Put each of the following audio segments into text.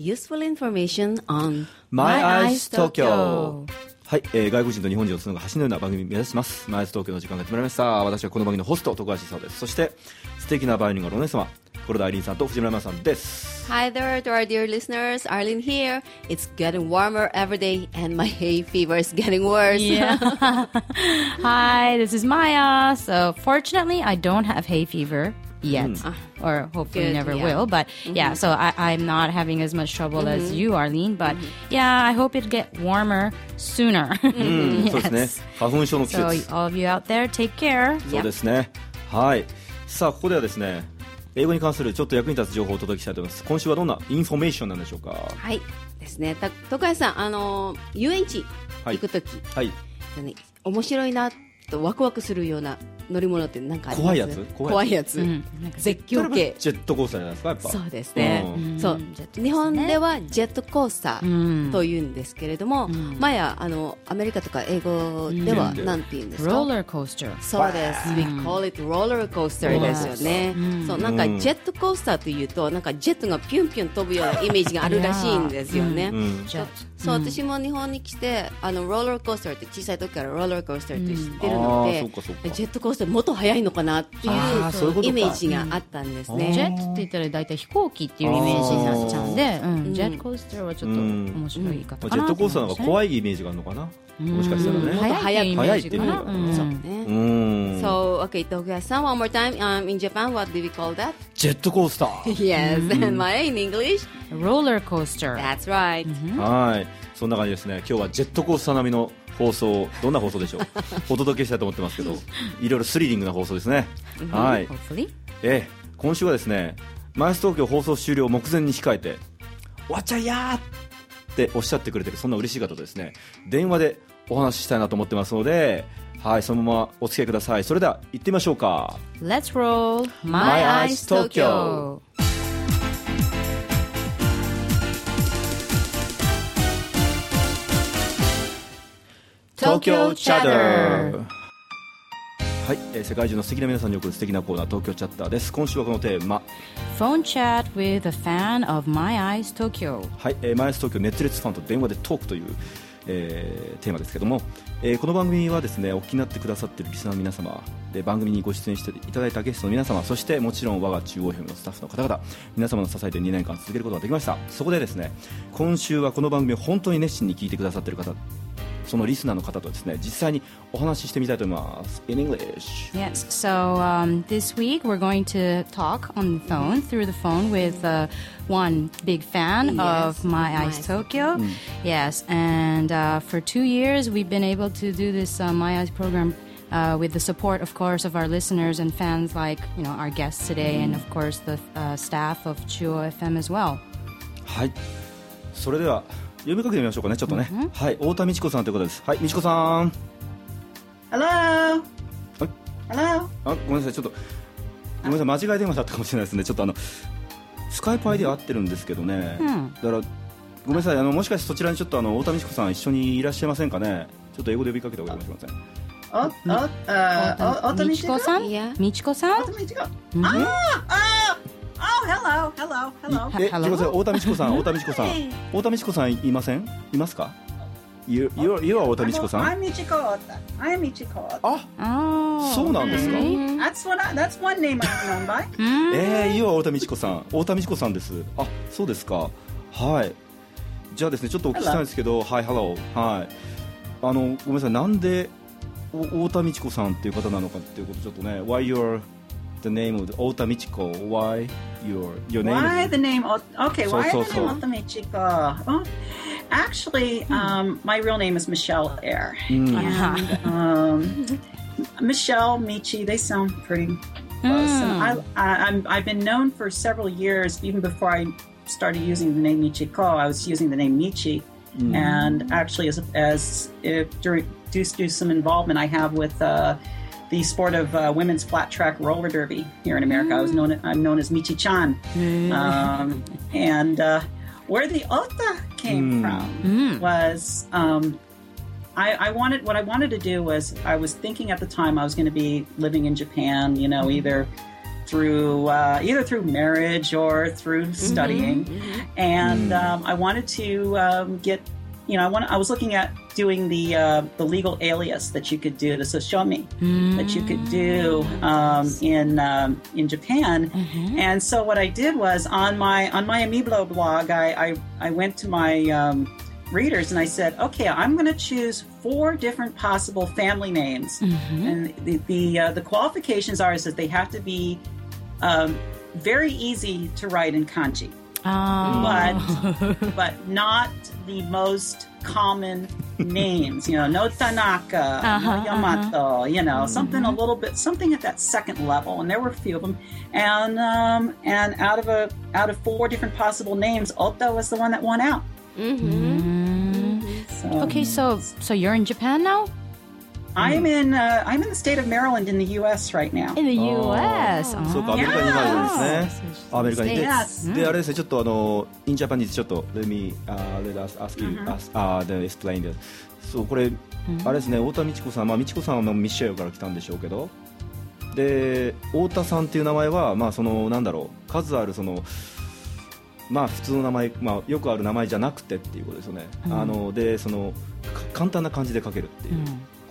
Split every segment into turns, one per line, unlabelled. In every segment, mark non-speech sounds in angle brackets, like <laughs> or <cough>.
useful information on
My Eyes Tokyo はい、えー、外国人と日本人をつなぐ橋のような番組を目指しますマイス東京の時間がやってまいりました私はこの番組のホスト徳橋沙ですそして素敵なバイオリンがお姉様コロダアイリンさんと藤村真さんです
Hi there to our dear listeners Arlene here It's getting warmer every day and my hay fever is getting worse
Yeah. Hi, this is Maya. So, fortunately, I don't have hay fever yet, or hopefully
Good,
never
yeah.
will. But yeah, so I, I'm not having as much trouble as you, Arlene. But yeah, I hope it get warmer sooner.
うんそうですね花粉症の季
So,
節
all of you out there, take care.
そうですねはいさあここではですね英語に関するちょっと役に立つ情報をお届けしたいと思います今週はどんなインフォメーションなんでしょうか
はいですねた徳橋さんあの遊園地
はい
行くとき、
はい
ね面白いなとワクワクするような乗り物って何かあります？
怖いやつ？怖い
やつ、
うんなん。か
絶叫系。
ジェットコースターじゃないですか？やっぱ。
そうですね、
うん。
そう。日本ではジェットコースタ
うん。
ーというんですけれども、前やあのアメリカとか英語では
うん。
何て言うんですか、
Roller coaster.
そうです。We call it roller coaster ですよね。そう、なんかジェットコースターというと、なんかジェットがピュンピュン飛ぶようなイメージがあるらしいんですよね。
うん。
そうそう、私も日本に来て、あの、ローラーコースターって小さい時からローラーコースターって知ってるのでジェットコースターもっと速いのかなってい
う
イメージがあったんです
ジェ
ね。
ットって言ったら大体飛行機っていうイメージになっちゃうんで、うん、ジェットコースターはちょっと面白い言い方かな
まあジェットコースターの方が怖いイメージがあるのかな
？So, okay, Tokuya-san, one more time. Um, in Japan, what do we call that?
ジェットコースター。
Yes, <laughs> and my in English,
roller coaster.
That's right.
はいそんな感じですね。今日はジェットコースター並みの放送どんな放送でしょう？<laughs> お届けしたいと思ってますけどいろいろスリリングな放送ですね。はい。ええ。今週はですねマイス東京放送終了目前に控えて終わっちゃいやーっておっしゃってくれてるそんな嬉しい方とですね電話でお話ししたいなと思ってますのではいそのままお付き合いください。それでは行ってみましょうか。
Let's roll.
My Eyes
Tokyo
東京チャッタはい、えー世界中の素敵な皆さんに送る素敵なコーナー東京チャッターです。今週はこのテーマ。
Phone chat with a fan of My Eyes Tokyo
はい、えー、マイナス東京熱烈ファンと電話でトークという、えーテーマですけども、えーこの番組はですねお気になってくださっているリスナーの皆様で番組にご出演していただいたゲストの皆様そしてもちろん我が中央 FM のスタッフの方々皆様の支えで2年間続けることができました。そこでですね今週はこの番組を本当に熱心に聞いてくださっている方そのリスナーの方とですね実際にお話ししてみたいと思います In English
Yes, so um, this week we're going to talk on the phone, through the phone, with uh, one big fan
Yes,
of My
My
Eyes
Eyes.
Tokyo. Yes, and uh, for two years we've been able to do this uh, My Eyes program. Uh, with the support, of course, of our listeners and fans, like you know our guests today, and of course the uh, staff of Chuo FM as well.
はいそれでは 読みかけてみましょうかねちょっとね、はい太田美智子さんということですはい美智子さん
Hello?
はい
Hello?
あごめんなさいちょっとごめんなさい間違い電話だったかもしれないですねちょっとあのスカイプ ID 合ってるんですけどね、
ん
だからごめんなさいあのもしかしてそちらにちょっとあの太田美智子さん一緒にいらっしゃいませんかね？ちょっと英語で呼びかけてお願いしますね
Oh, oh, uh, oh, oh,
Michiko-san?
Yeah.
Michiko-san?
Michiko. Ah, ah. Oh, hello, hello, hello.
え、
Hello?
すみません、太田美智子さん、太田美智子さん、太田美智子さんいません？いますか？You, you, you は太田美智子さん
？I'm Michiko. I'm Michiko.
あ、
Oh,
そうなんですか
？That's what I, that's one name I'm known by.
えー、You は太田美智子さん、太田美智子さんです。あ、そうですか。はい。じゃあですね、ちょっとお聞きしたいんですけど、はい、Hello、はい。あのごめんなさい、なんでお太田美智子さんっていう方なのかっていうことちょっとね、Why you're the name of Ota Michiko. Why your your name?
Why the name? Okay,
so,
why
so,
the name. Ota Michiko? Oh, actually, hmm. um, my real name is Michelle Air, mm. <laughs> um, Michelle Michi. They sound pretty close. Mm. I, I, have been known for several years, even before I started using the name Michiko. I was using the name Michi. Mm. And actually, as, as during, due to some involvement I have with uh, the sport of uh, women's flat track roller derby here in America, I was known, I'm known as Michi Chan. Um, and uh, where the Ota came from was um, I, I wanted what I wanted to do was I was thinking at the time I was going to be living in Japan, you know, either through uh, either through marriage or through studying, and um, I wanted to um, get. You know, I want. I was looking at doing the uh, the legal alias that you could do, the soshomi that you could do um, in um, in Japan. And so what I did was on my on my Amiblo blog, I I, I went to my um, readers and I said, okay, I'm going to choose four different possible family names, and the the uh, the qualifications are is that they have to be um, very easy to write in kanji, but oh. but not the most common names. You know, no Tanaka, no uh-huh, uh-huh. Yamato. You know, something a mm-hmm. little bit something at that second level. And there were a few of them, and um, and out of a out of four different possible names, Ota was the one that won out. Mm-hmm. Mm-hmm. So,
Okay, so so you're in Japan now?
I'm in uh, I'm in the state of Maryland in the U.S. right now.
In the U.S.
そうかアメリカに今いるんですねアメリカにいて
Yes.
であれですねちょっとあのインジャパニーズちょっと let me、uh, let us ask you、ask, uh, then explain that そうこれ、あれですね太田美智子さんまあ美智子さんはまあミシェルから来たんでしょうけど。で太田さんっていう名前はまあそのなんだろう数あるそのまあ普通の名前、まあ、よくある名前じゃなくてっていうことですよね、あのでそのか簡単な漢字で書けるっていう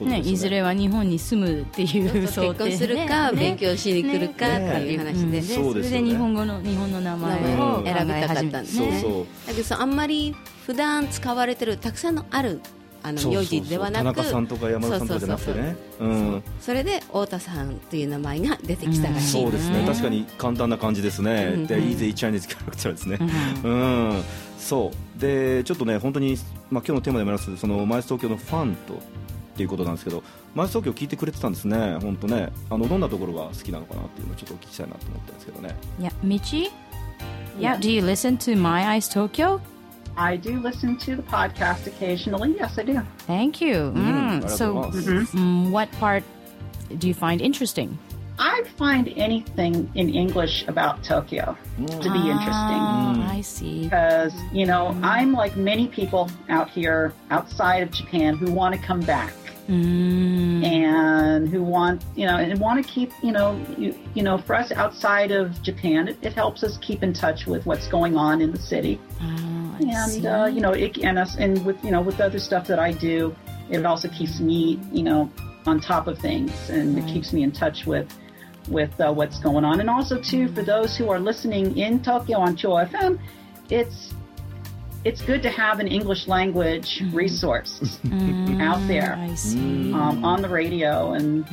ね、いずれは日本に住むっていう
結婚するか、勉強しに来るかっていう話で、
でそれで日本語の日本の名前を
選びたかったんですね。
そうそう。
だけどさあんまり普段使われてるたくさんのあるあの
そうそう
名字ではなく
田中さんとか山田さんとかじゃなくてね。うん。
それで太田さんという名前が出てきたらしい、
そうですね、確かに簡単な感じですね、で、Easy Chinese キャラクターですね、うん、そう、で、ちょっとね、本当に、まあ今日のテーマでもあります、そのマイス東京のファンとっていうことなんですけど、マイス東京聞いてくれてたんですね、本当ね、あのどんなところが好きなのかなっていうのをちょっとお聞きしたいなと思ってるんですけどね。
Yeah, Michi? Yeah, do you listen to My Eyes Tokyo?
I do listen to the podcast occasionally. Yes, I do.
Thank you. Mm, So, mm, what part do you find interesting?
I find anything in English about Tokyo to be interesting.
Ah, I see.
because you know I'm like many people out here outside of Japan who want to come back and who want you know and want to keep you know you, you know for us outside of Japan it, it helps us keep in touch with what's going on in the city.
I
and uh, you know it and us and with you know with the other stuff that I do it also keeps me you know on top of things and it keeps me in touch with with uh, what's going on. And also too for those who are listening in Tokyo on Cho FM it's it's good to have an English language resource out there
I see.
um, on the radio and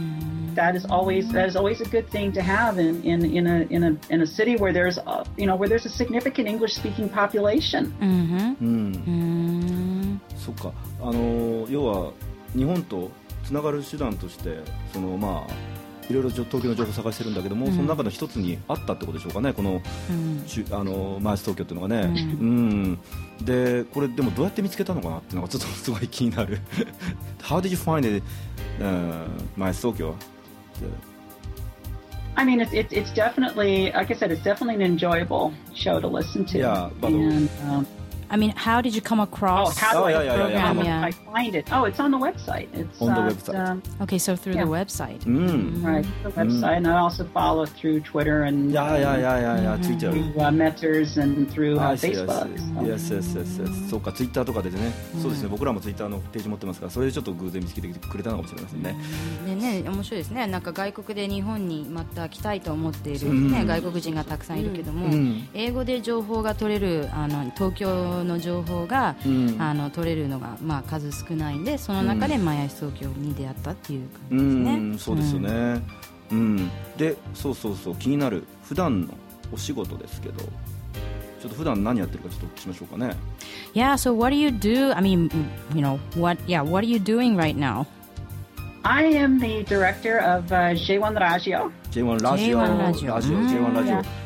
that is always that is always a good thing to have in, in, in a in a in a city where there's a, you know where there's a significant English speaking population.
そっか、あの要は日本とつながる手段として、そのまあ。 いろいろ東京の情報を探してるんだけども、その中の一つにあったってことでしょうかね、この、あのマイス東京っていうのがね、うん、でこれ、でもどうやって見つけたのかなっていうのがちょっとすごい気になる、<laughs> How did you find マイス東京
I mean, it's, it's definitely, like I said, it's definitely an enjoyable show to listen to.
I mean, how did you come
oh,
across
how do
Oh,
I
yeah, yeah, yeah,
program?
how do
yeah.
I find it? Oh, it's on the website. It's
On the
uh,
website.
Um,
Okay, so through
Yeah.
the website.
うん、
right, the website, and I also follow through Twitter and
いやいやいやいやいや、ツイッター
through uh, Metters and through uh, Facebook.
see.
So-
Yes, yes, yes, yes. そうか、ツイッターとかでね、そうですね、僕らもツイッターのページ持ってますから、それでちょっと偶然見つけてくれたのかもしれませんね。
でね、面白いですねなんか外国で日本にまた来たいと思っている、
うん
ね外国人がたくさんいるけども、
うん
英語で情報が取れるあの東京の情報が、
うん
あの取れるのが、まあ、数少ないんでその中でマヤ東京に出会ったっていう
う
感じですね。
ん、そうですよね。うん、で、そうそうそう、気になる普段のお仕事ですけど、ちょっと普段何やってるかちょっとお聞きしましょうかね。
Yeah, so what do you do? I mean, you know, what? Yeah, what are you doing right now?
I am the director of uh, J1 Radio.
J1 ラジオ、
J1 ラジオ
ラジオ、
うん
J1 ラジオ、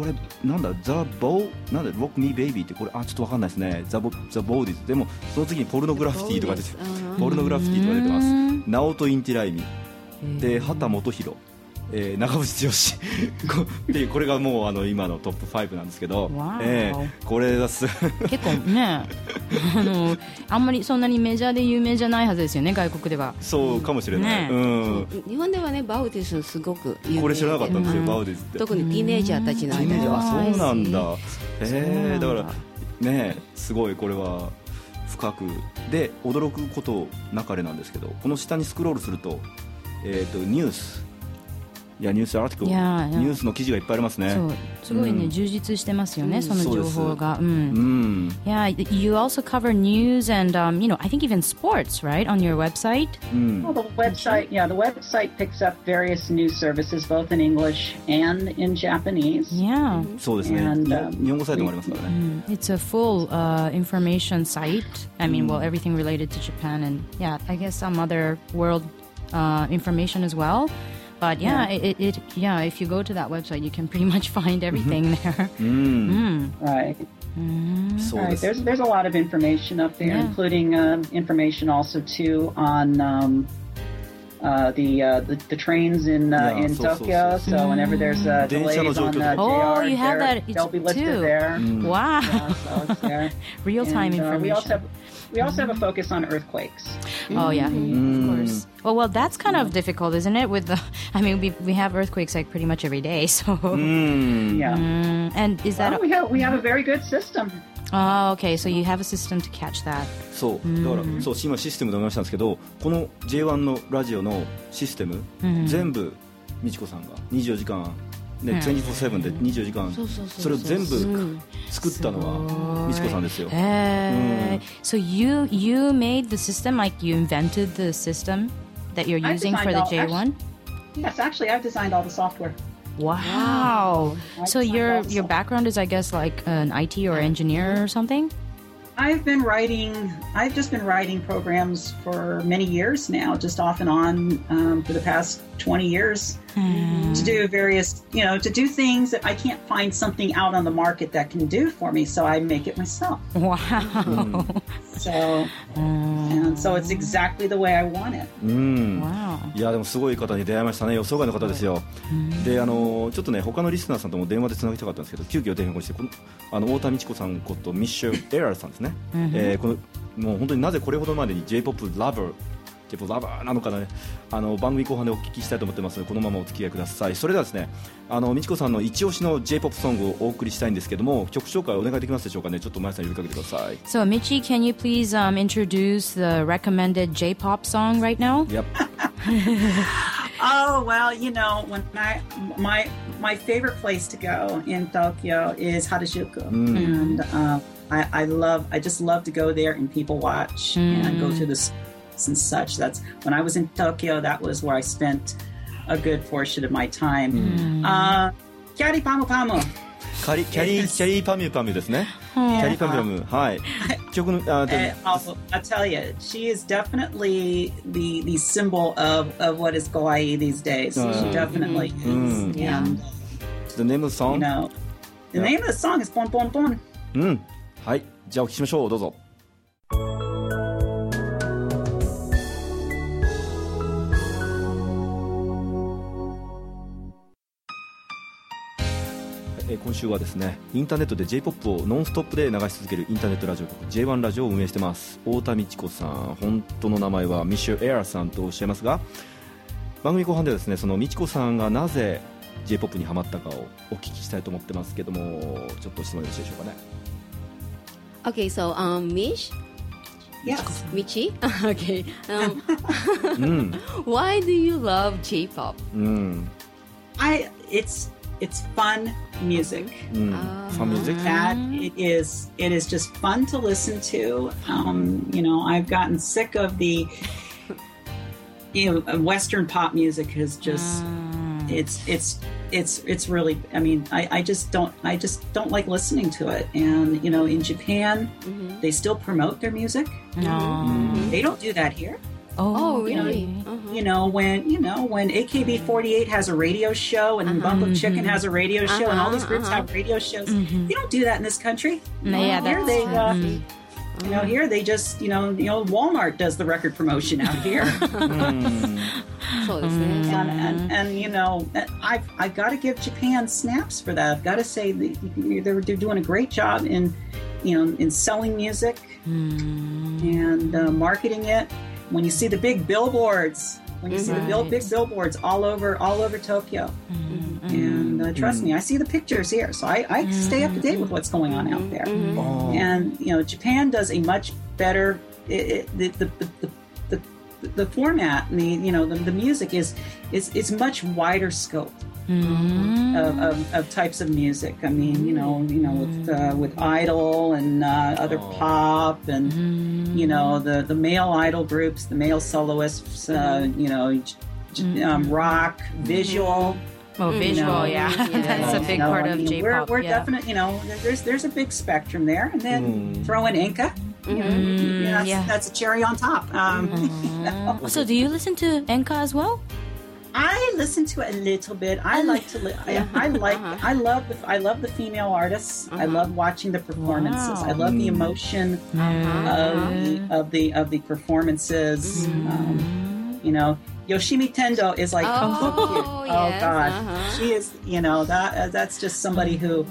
これなんだザ・ボーなんだ Rock Me Baby ってこれあちょっとわかんないですね。ザ・ボ THE BAWDIES でもその次にポルノグラフィティとか出てポルノグラフィティとか出てます。ナオト・インティライミ。で秦基博えー、長渕剛。っていうこれがもうあの今のトップ5なんですけど、えー、これがす
結構ねあのあんまりそんなにメジャーで有名じゃないはずですよね外国では。
そうかもしれない、ね、うん、
日本ではねバウディスすごく有名
これ知らなかったんですよ、うん、バウディスって。
特にティーネイジャーたちの間では
そうなんだ。えー、だからねすごいこれは深く。で驚くことなかれなんですけどこの下にスクロールすると,、えーとニュースいやニュースアーティクル、ニュースの記事がいっぱいありますね。
すごいね、充実してますよね、その情報が。うん。Yeah, you also cover news and um, you know, I think even sports, right, on your website.
Well, the website, yeah, the website picks up various news services both in English and in Japanese.
Yeah.
そうですね。日本語サイトもありますからね。
It's a full uh, information site. I mean, well, everything related to Japan and yeah, I guess some other world uh, information as well. But yeah, yeah. It, it, yeah, if you go to that website, you can pretty much <laughs> find everything mm-hmm. there.
Mm. Mm. Right. Mm. So right. There's there's a lot of information up there, yeah. including um, information also too on um, uh, the, uh, the, the trains in uh, yeah, in so, Tokyo. So, so, so, whenever there's uh, delays on the
oh, you have that
they'll be listed too. there.
Mm. Wow, yeah, real time information. Uh,
we also have we also have a focus on earthquakes.
Oh yeah, mm. of course. Oh well, that's kind of difficult, isn't it? With the, <laughs> I mean, we, we have earthquakes like pretty much every day. <laughs> So
mm. yeah.
Mm. And is that
well, we have we have a very good system.
Oh, okay. So you have a system to catch that.
そうだからそう今システムで思いましたんですけどこの J1 のラジオのシステム、全部美智子さんが24時間 ね、24-7で24時間それを全部作ったのは美智子さんですよ。
へー So you you made the system like you invented the system that you're using for the J1?
Yes, actually I've designed all the software.
Wow. So your your background is I guess like an IT or engineer or something?
I've been writing, I've just been writing programs for many years now, just off and on um, for the past 20 years mm. to do various, you know, to do things that I can't find something out on the market that can do for me. So I make it myself.
Wow. Mm.
So, and so it's exactly the way I want it.
うん、いやでもすごい方に出会いましたね予想外の方ですよ、であのちょっとね他のリスナーさんとも電話でつなぎたかったんですけど急遽電話してこのあの太田美智子さんことミッシュ・エラーさんですね、えー、このもう本当になぜこれほどまでに J−POP ラバー J−POP ラバーなのかねあの番組後半でお聞きしたいと思ってますのでこのままお付き合いくださいそれではですねあの美智子さんの一押しの J−POP ソングをお送りしたいんですけども曲紹介お願いできますでしょうかねちょっと前さん呼びかけてください
So Michi can you please、um, introduce the recommended J-pop song right now
Yep
Oh well, you know, when I my my favorite place to go in Tokyo is Harajuku, mm. and uh, I, I love I just love to go there and people watch mm. and go to the and such. That's when I was in Tokyo. That was where I spent a good portion of my time. Mm. Uh, Kyari Pamu Pamu.
キャリキャリキャリーパミュパミュですね。キャリーパミュパミュはい曲のあ <laughs>
also I tell you she is definitely the the symbol of of what is kawaii these days. She definitely is.
Yeah. The name of the song?
You know, the name of the song is Pon Pon Pon.
うんはいじゃあお聞きしましょうどうぞ。 え今週はですねインターネットで J−POP をノンストップで流し続けるインターネットラジオ局 J1 ラジオを運営してます太田美智子さん本当の名前はミッシュ・エアーさんとおっしゃいますが番組後半ではですねその美智子さんがなぜ J−POP にハマったかをお聞きしたいと思ってますけどもちょっと質問よろしいでしょうかね
Okay, so um, Mish
Yes.
Michi? <laughs> okay. Um, <laughs> mm. <laughs> Why do you love J-pop?
Mm.
I it's it's fun music.
Mm. Uh, fun music.
That it is. It is just fun to listen to. Um, you know, I've gotten sick of the. You know, Western pop music has just. Mm. It's it's it's it's really. I mean, I, I just don't. I just don't like listening to it. And you know, in Japan, mm-hmm. they still promote their music.
No.
They don't do that here.
Oh,
oh, really?
Uh-huh. uh-huh. You know when you know when AKB48 has a radio show and uh-huh. Bump of Chicken mm-hmm. has a radio show uh-huh. and all these uh-huh, groups uh-huh. have radio shows. Mm-hmm. You don't do that in this country.
No, yeah,
here they. Uh, mm-hmm. you know, here they just, you know, you know, Walmart does the record promotion out <laughs> here.
Mm. mm.
and, and, and, you know, I've I've got to give Japan snaps for that. I've got to say they're they're doing a great job in, you know, in selling music mm. and uh, marketing it. When you see the big billboards, when you see the bill, big billboards all over all over Tokyo, mm-hmm. and uh, trust mm-hmm. me, I see the pictures here, so I, I stay up to date with mm-hmm. what's going on out there. Oh. And you know, Japan does a much better it, it, the, the, the, the the the format and the you know the, the music is is is much wider scope of, of, of types of music. I mean, you know, you know, with uh, with idol and uh, other pop and you know the the male idol groups, the male soloists, uh, you know, j- j- um, rock, visual.
Well, visual, yeah, <laughs> that's a big part
I
of
mean,
J-pop.
We're, we're
yeah.
definite, you know, there's there's a big spectrum there, and then throw in. You know, you that's,
yeah.
that's a cherry on top. Um, <laughs> you know.
So, do you listen to Enka as well?
I listen to it a little bit. I like to. Li- I, I <laughs> like. I love the. I love the female artists. I love watching the performances. I love the emotion of the of the of the performances. Um, you know, Yoshimi Tendo is like
Oh,
so <laughs> cute.
yes,
oh God,
uh-huh.
she is. You know that uh, that's just somebody who.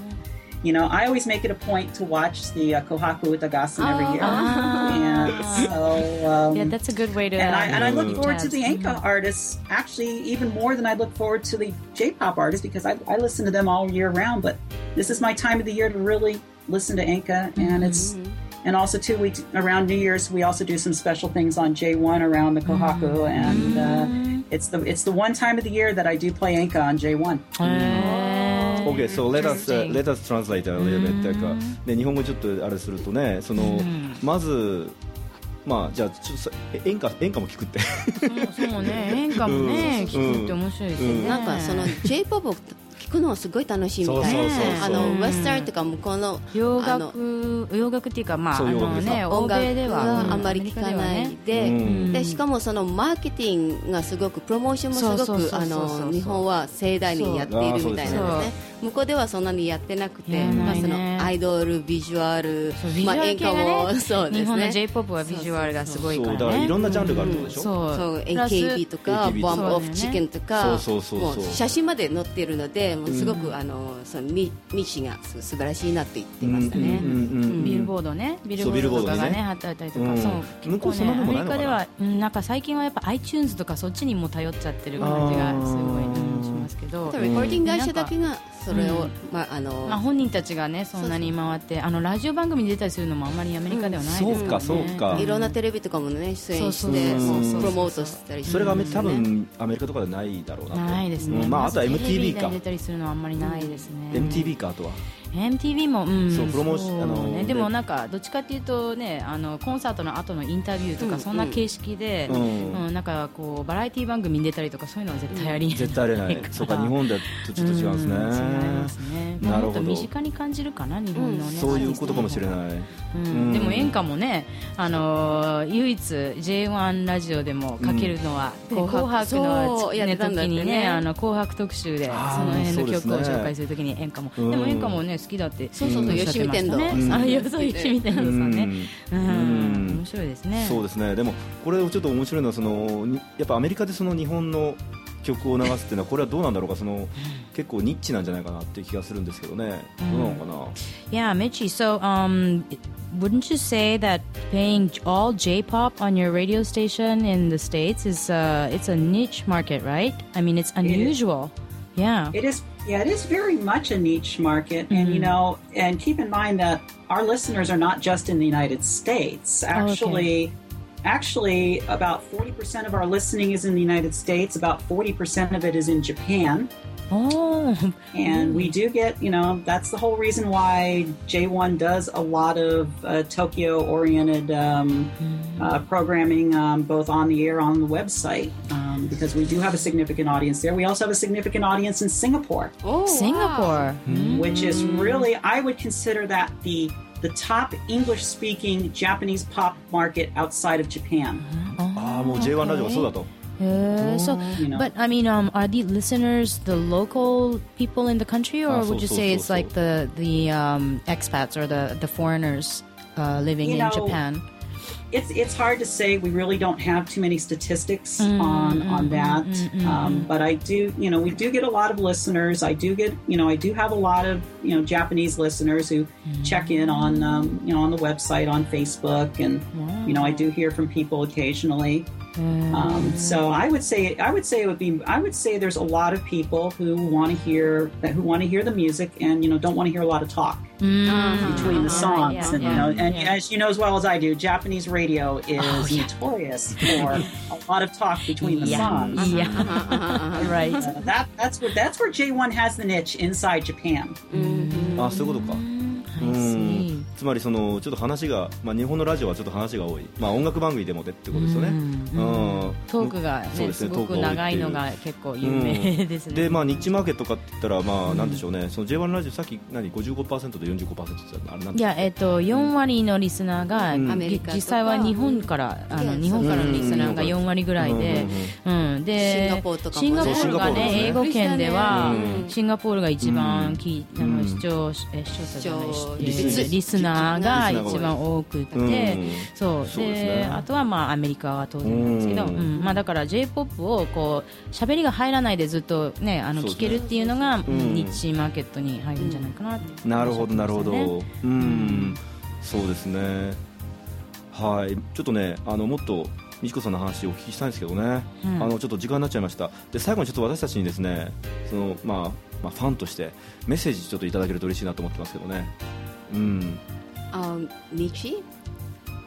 You know, I always make it a point to watch the uh, Kohaku Utagassen every year, and so um,
Yeah, that's a good way to.
and I, and I look forward to
Jazz.
the Enka artists actually even more than I look forward to the J-pop artists because I, I listen to them all year round. But this is my time of the year to really listen to Enka, and it's and also too we around New Year's we also do some special things on J1 around the Kohaku, and uh, it's the it's the one time of the year that I do play Enka on J1.
Okay, so let us、
Interesting.
let us translate a little bit というかで日本語ちょっとあれするとねその、まずまあじゃあちょっと演歌演歌も聞くって。
そうそうね、演歌もね、聞くって面白いですよね。
なんかその J-POP を聞くのはすごい楽しいみたい
そう
そうそうそう。
あのウェスタンとか向こうの
洋楽、洋楽っていうか、まあ、あのね、欧
音楽
米では
があんまり聞かないで,、
うん。
でしかもそのマーケティングがすごくプロモーションもすごくあの日本は盛大にやっているみたいなんですね向こうではそんなにやってなくて、
やら
まあ、そのアイドルビジュアルまあ、演歌もそうです
日本の
ね
J-POP はビジュアルがすごいか
そう
らね。
だからいろんなジャンルがあるってことでしょ、
そう。
そう
プラス
AKB とか。ボンオフチキンとか
そうそうそうそう。
もう写真まで載っているのでもうすごく、あのそのミミシがす素晴らしいなって言ってましたね、
うんうんうん
ビルボードね、ビルボ
ード
とかがね、貼ってあったりとか、
うん。
そう、
向こうそんなのもないのかな
アメリカでは、うんなんか最近はやっぱ iTunes とかそっちにも頼っちゃってる感じがすごい、うんしますけど。
レコーディング会社だけがそれを、
うん。
まああの、
まあ、本人たちがねそんなに回ってあのラジオ番組に出たりするのもあんまりアメリカではないですからね、
そうかそうか
いろんなテレビとかもね出演して
そうそう
プロモートしたりして
それがめ多分アメリカとかでないだろうなと
ないですね、
うんまあ、あとは MTV か
に出たりするのはあんまりないですね、
MTV かあとは
MTV も、うん、
そうプロモーションあの
ね、
で
でもなんかどっちかっていうとねあのコンサートの後のインタビューとか、
うん
そんな形式で、
う
うんんなんかこうバラエティ番組に出たりとかそういうのは絶対ありえない、
絶対あれない。そうか日本だとちょっと違うんですね、
うん違いますね、まあ、
なるほど。
もっと身近に感じるかな日本のね、
そういうことかもしれない、
うん。
うん。
でも演歌もね、あのー唯一 J1 ラジオでもかけるのは、
うん。
紅白。の、ね、時にねあの紅白特集でその辺の曲を紹介するときに演歌も、
うん。
でも演歌もね好きだって
そうそうそう吉見天
童
あいやそう吉見天童さんね、うん。
うん。
面白いですね。
そうですね。でもこれちょっと面白いのはそのにやっぱアメリカでその日本の曲を流すっていうのはこれはどうなんだろうか。その結構ニッチなんじゃないかなっていう気がするんですけどね。どうなのかな、
Yeah, Michi. So, um, wouldn't you say that playing all J-pop on your radio station in the states is uh, it's a niche market, right? I mean, it's unusual. Yeah.
It is, yeah, it is very much a niche market, and you know, and keep in mind that our listeners are not just in the United States. Actually, actually, about forty percent of our listening is in the United States. About forty percent of it is in Japan,
Oh,
and we do get, you know, that's the whole reason why J1 does a lot of uh, Tokyo-oriented um, uh, programming, um, both on the air, on the website, um, um, because we do have a significant audience there. We also have a significant audience in Singapore.
Oh, Singapore, wow.
mm.
which is really I would consider that the the top English speaking Japanese pop market outside of Japan.
Hmm. Ah, oh, okay.
Yeah, so,
you know.
but I mean, um, are the listeners the local people in the country, or
ah,
would so, you
so,
say
so,
it's like the the um, expats or the the foreigners uh, living
you
in
know,
Japan?
It's it's hard to say. We really don't have too many statistics mm, on mm, on that. Mm, um, but I do, you know, we do get a lot of listeners. I do get, you know, I do have a lot of you know Japanese listeners who check in on um, you know on the website on Facebook, and you know I do hear from people occasionally. Um, so I would say I would say it would be I would say there's a lot of people who want to hear that who want to hear the music and you know don't want to hear a lot of talk between the songs
yeah,
and
yeah,
you know and
yeah.
as you know as well as I do Japanese radio is notorious for a <laughs> lot of talk between the songs
Yeah, right.
Uh, that that's where that's where J1 has the niche inside Japan
あそういうことか
I see.
つまりそのちょっと話が、まあ、日本のラジオはちょっと話が多い、まあ、音楽番組でもでってことですよね、うん
トークがね
そうですすね
ごく長いのが結構有名ですね。
でまあニッチマーケットかって言ったらまあなんでしょうね、その J1 ラジオさっき何？55%と45%って言ってたあれなん
いや、えっと、4割のリスナーが、
ん。
アメリカとか。
実際は日本からあの
うん。
日本からのリスナーが
うん。
4割ぐらいで、うん。で
シンガポールとか
シンガポールが
ね
ね。英語圏では、
うん。
シンガポールが一番き、
うん。
あの
うん
視聴え視聴者じゃない
リス
リスナーが一番多くて、
うん。
そう。
でね。
あとはまあアメリカは当然なんですけど、
う
うん。んまあ、だから j p o p をこう喋りが入らないでずっと、ね、あの聞けるっていうのが、
ん。
ニッチマーケットに入るんじゃないかなって、
なるほどなるほど、
ね
うん。そうですね。はい。ちょっとねあのもっと美智子さんの話をお聞きしたいんですけどね、
うん。
あのちょっと時間になっちゃいました。で最後にちょっと私たちにですねその、まあ、まあファンとしてメッセージちょっといただけると嬉しいなと思ってますけどね。うん
um, Nietzsche.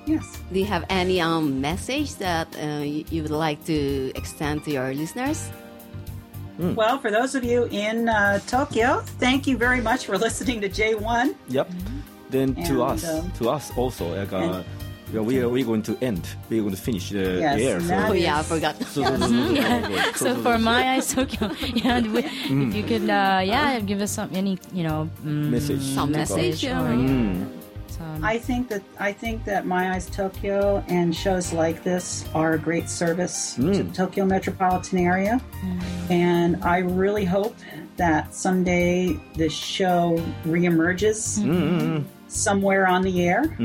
Yes.
Do you have any um, message that uh, you would like to extend to your listeners? Mm.
Well, for those of you in uh, Tokyo, thank you very much for <laughs> listening to J1.
Yep. Then
and, to
us,
um,
to us also, like, uh, we are we going to end. We're going to finish the
yes,
air. So.
Oh yeah, I forgot.
so, for my eyes, Tokyo. <laughs> Yeah, we, mm. if you could, uh, yeah, give us some any you know mm,
message,
some message,
or,
yeah. Hmm.
Mm.
yeah, some-
I think that I think that My Eyes Tokyo and shows like this are a great service to hmm. the Tokyo metropolitan area, hmm. and I really hope that someday this show reemerges hmm. somewhere on the air.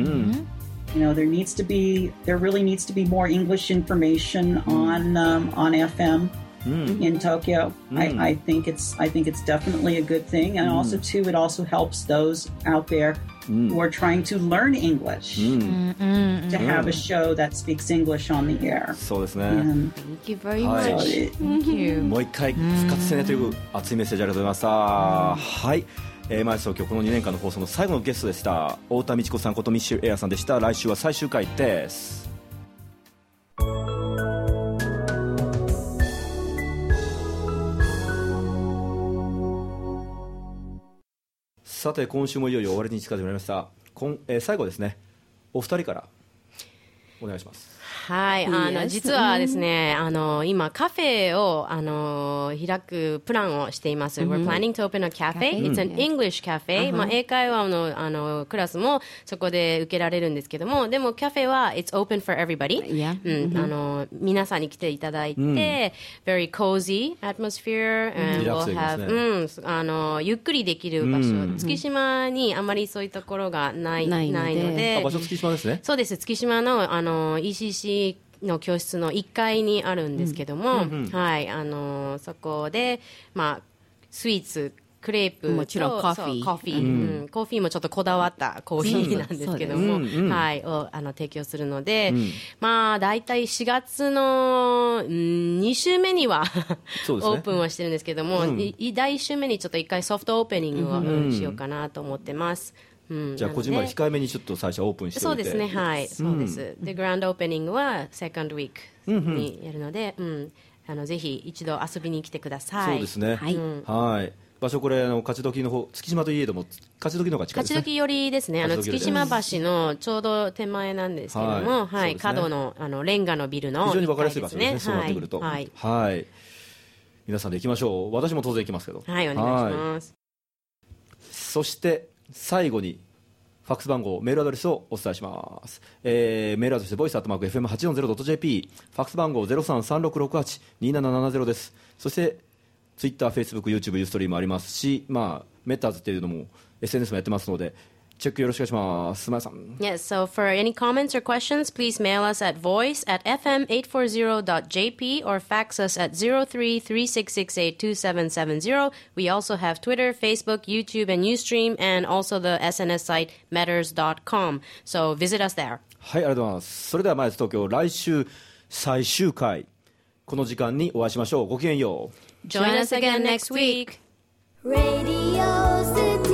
You know, there needs to be there really needs to be more English information on um, on FM in Tokyo. I, I think it's I think it's definitely a good thing, and also too, it also helps those out there who are trying to learn English to have a show that speaks English on the air.
そうですね。
And
Thank you very
は
much.
い
Thank you.
もう一回復活せねという熱いメッセージありがとうございました。はい。えー、前総今日この2年間の放送の最後のゲストでした太田美智子さんことミッシェルエアさんでした。来週は最終回ですさて今週もいよいよ終わりに近づいてまいりました。今、えー最後ですね。お二人からお願いします。
はい、あの実はですね、あの今カフェをあの開くプランをしています。We're planning to open a cafe. It's an English cafe. まあ英会話のあのクラスもそこで受けられるんですけども、でもカフェは It's open for everybody. うん、あの皆さんに来ていただいて、very cozy atmosphere and we'll have うんあのゆっくりできる場所。月島にあまりそういうところがない
ないので。
場所月島ですね。
そうです。月島のあの ECC の教室の1階にあるんですけども、はいあのそこでまあスイーツクレープと
もちろんコーヒー。
コーヒー、うん。コーヒーもちょっとこだわったコーヒーなんですけども、
そうん。うん。
はいをあの提供するので、まあ大体4月の、うん、2週目には <laughs> オープンはしてるんですけども、いい第1週目にちょっと1回ソフトオープニングを、うん。しようかなと思ってます。うん。
じゃあこじんまり控えめにちょっと最初はオープンして
そうですね、はい、そうです。で、グランドオープニングはセカンドウィークにやるので、うん、あのぜひ一度遊びに来てください。
そうですね。
はい。
はい。場所これあの勝どきの方月島といえども勝どきの方が近いですね。
勝どき寄りですね。あの月島橋のちょうど手前なんですけども、
はい。
角のあのレンガのビルの
非常に分かりやすい場所ですね。
一
そうなっ
階
てくると。
はい、
はい。皆さんで行きましょう。私も当然行きますけど。
はい、はい、お願いします。
そして最後にファックス番号メールアドレスをお伝えします、えーメールアドレスボイスアットマーク FM840.jp ファックス番号0336682770です。そしてツイッター、フェイスブック、YouTube、ユーストリームありますし、まあ、メターズっていうのも SNS もやってますので チェックよろしくお願いします。まやさん
Yes, so for any comments or questions, please mail us at voice at fm840.jp or fax us at 0336682770. We also have Twitter, Facebook, YouTube, and Ustream, and also the SNS site matters.com. So visit us there.
はい、ありがとうございます。それでは、まず東京、来週最終回、この時間にお会いしましょう。ごきげんよう。
Join us again next week.
Radio